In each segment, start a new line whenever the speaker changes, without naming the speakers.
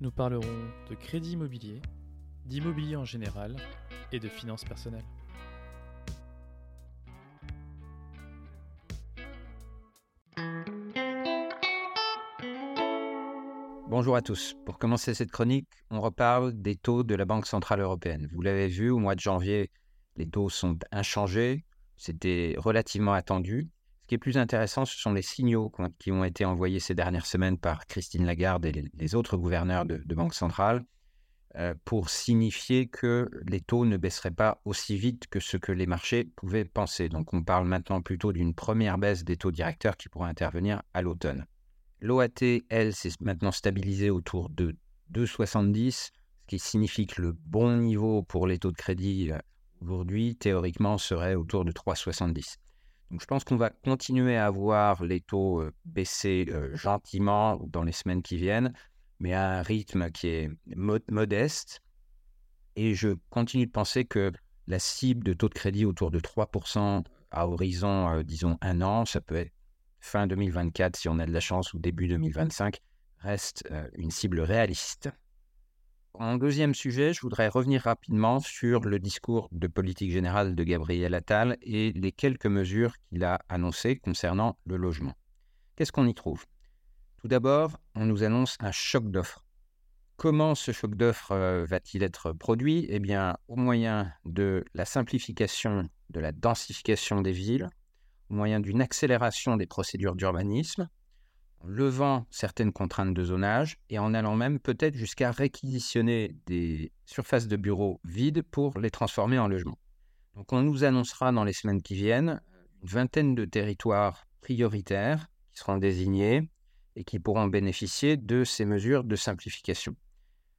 Nous parlerons de crédit immobilier, d'immobilier en général et de finances personnelles.
Bonjour à tous. Pour commencer cette chronique, on reparle des taux de la Banque Centrale Européenne. Vous l'avez vu, au mois de janvier, les taux sont inchangés. C'était relativement attendu. Ce qui est plus intéressant, ce sont les signaux qui ont été envoyés ces dernières semaines par Christine Lagarde et les autres gouverneurs de, Banque centrale euh, pour signifier que les taux ne baisseraient pas aussi vite que ce que les marchés pouvaient penser. Donc on parle maintenant plutôt d'une première baisse des taux directeurs qui pourrait intervenir à l'automne. L'OAT, elle, s'est maintenant stabilisée autour de 2,70, ce qui signifie que le bon niveau pour les taux de crédit euh, aujourd'hui, théoriquement, serait autour de 3,70. Donc, je pense qu'on va continuer à voir les taux euh, baisser euh, gentiment dans les semaines qui viennent, mais à un rythme qui est modeste. Et je continue de penser que la cible de taux de crédit autour de 3% à horizon, euh, disons, un an, ça peut être fin 2024 si on a de la chance ou début 2025, reste une cible réaliste. En deuxième sujet, je voudrais revenir rapidement sur le discours de politique générale de Gabriel Attal et les quelques mesures qu'il a annoncées concernant le logement. Qu'est-ce qu'on y trouve? Tout d'abord, on nous annonce un choc d'offres. Comment ce choc d'offres euh, va-t-il être produit? Eh bien, au moyen de la simplification, de la densification des villes, au moyen d'une accélération des procédures d'urbanisme, en levant certaines contraintes de zonage et en allant même peut-être jusqu'à réquisitionner des surfaces de bureaux vides pour les transformer en logements. Donc on nous annoncera dans les semaines qui viennent une vingtaine de territoires prioritaires qui seront désignés et qui pourront bénéficier de ces mesures de simplification.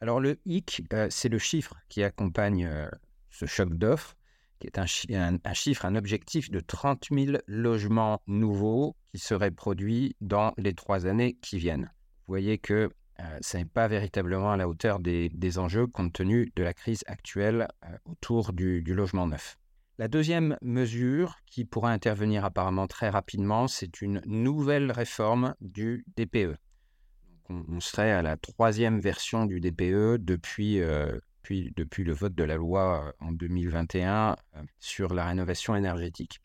Alors le HIC, euh, c'est le chiffre qui accompagne euh, ce choc d'offres qui est un, chiffre, un objectif de 30 000 logements nouveaux qui seraient produits dans les trois années qui viennent. Vous voyez que euh, ce n'est pas véritablement à la hauteur des, enjeux compte tenu de la crise actuelle euh, autour du, logement neuf. La deuxième mesure qui pourra intervenir apparemment très rapidement, c'est une nouvelle réforme du DPE. on, serait à la troisième version du DPE depuis euh, depuis, le vote de la loi euh, en 2021 euh, sur la rénovation énergétique.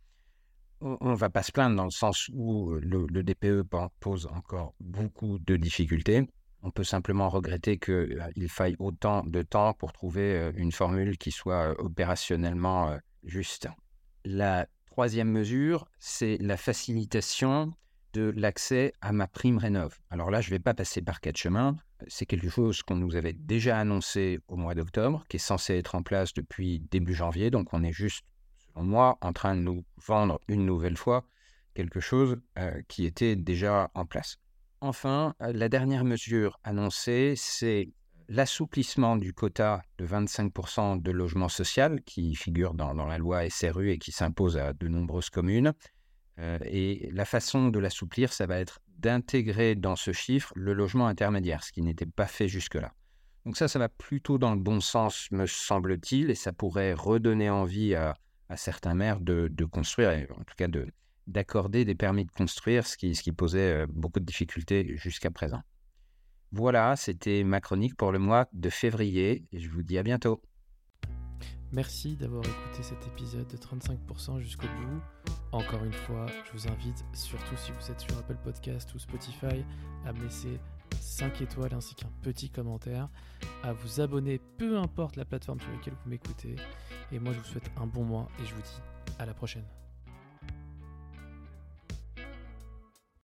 On ne va pas se plaindre dans le sens où euh, le, DPE pose encore beaucoup de difficultés. On peut simplement regretter qu'il faille autant de temps pour trouver une formule qui soit opérationnellement juste. La troisième mesure, c'est la facilitation de l'accès à ma prime rénov. Alors là, je ne vais pas passer par quatre chemins. C'est quelque chose qu'on nous avait déjà annoncé au mois d'octobre, qui est censé être en place depuis début janvier. Donc on est juste, selon moi, en train de nous vendre une nouvelle fois quelque chose euh, qui était déjà en place. Enfin, euh, la dernière mesure annoncée, c'est l'assouplissement du quota de 25% de logement social qui figure dans, la loi SRU et qui s'impose à de nombreuses communes. Euh, et la façon de l'assouplir, ça va être d'intégrer dans ce chiffre le logement intermédiaire, ce qui n'était pas fait jusque-là. Donc ça, ça va plutôt dans le bon sens, me semble-t-il, et ça pourrait redonner envie à, certains maires de, construire, et en tout cas d'accorder des permis de construire, ce qui, ce qui posait euh, beaucoup de difficultés jusqu'à présent. Voilà, c'était ma chronique pour le mois de février, et je vous dis à bientôt.
Merci d'avoir écouté cet épisode de 35% jusqu'au bout. Encore une fois, je vous invite, surtout si vous êtes sur Apple Podcast ou Spotify, à me laisser 5 étoiles ainsi qu'un petit commentaire, à vous abonner, peu importe la plateforme sur laquelle vous m'écoutez. Et moi, je vous souhaite un bon mois et je vous dis À la prochaine.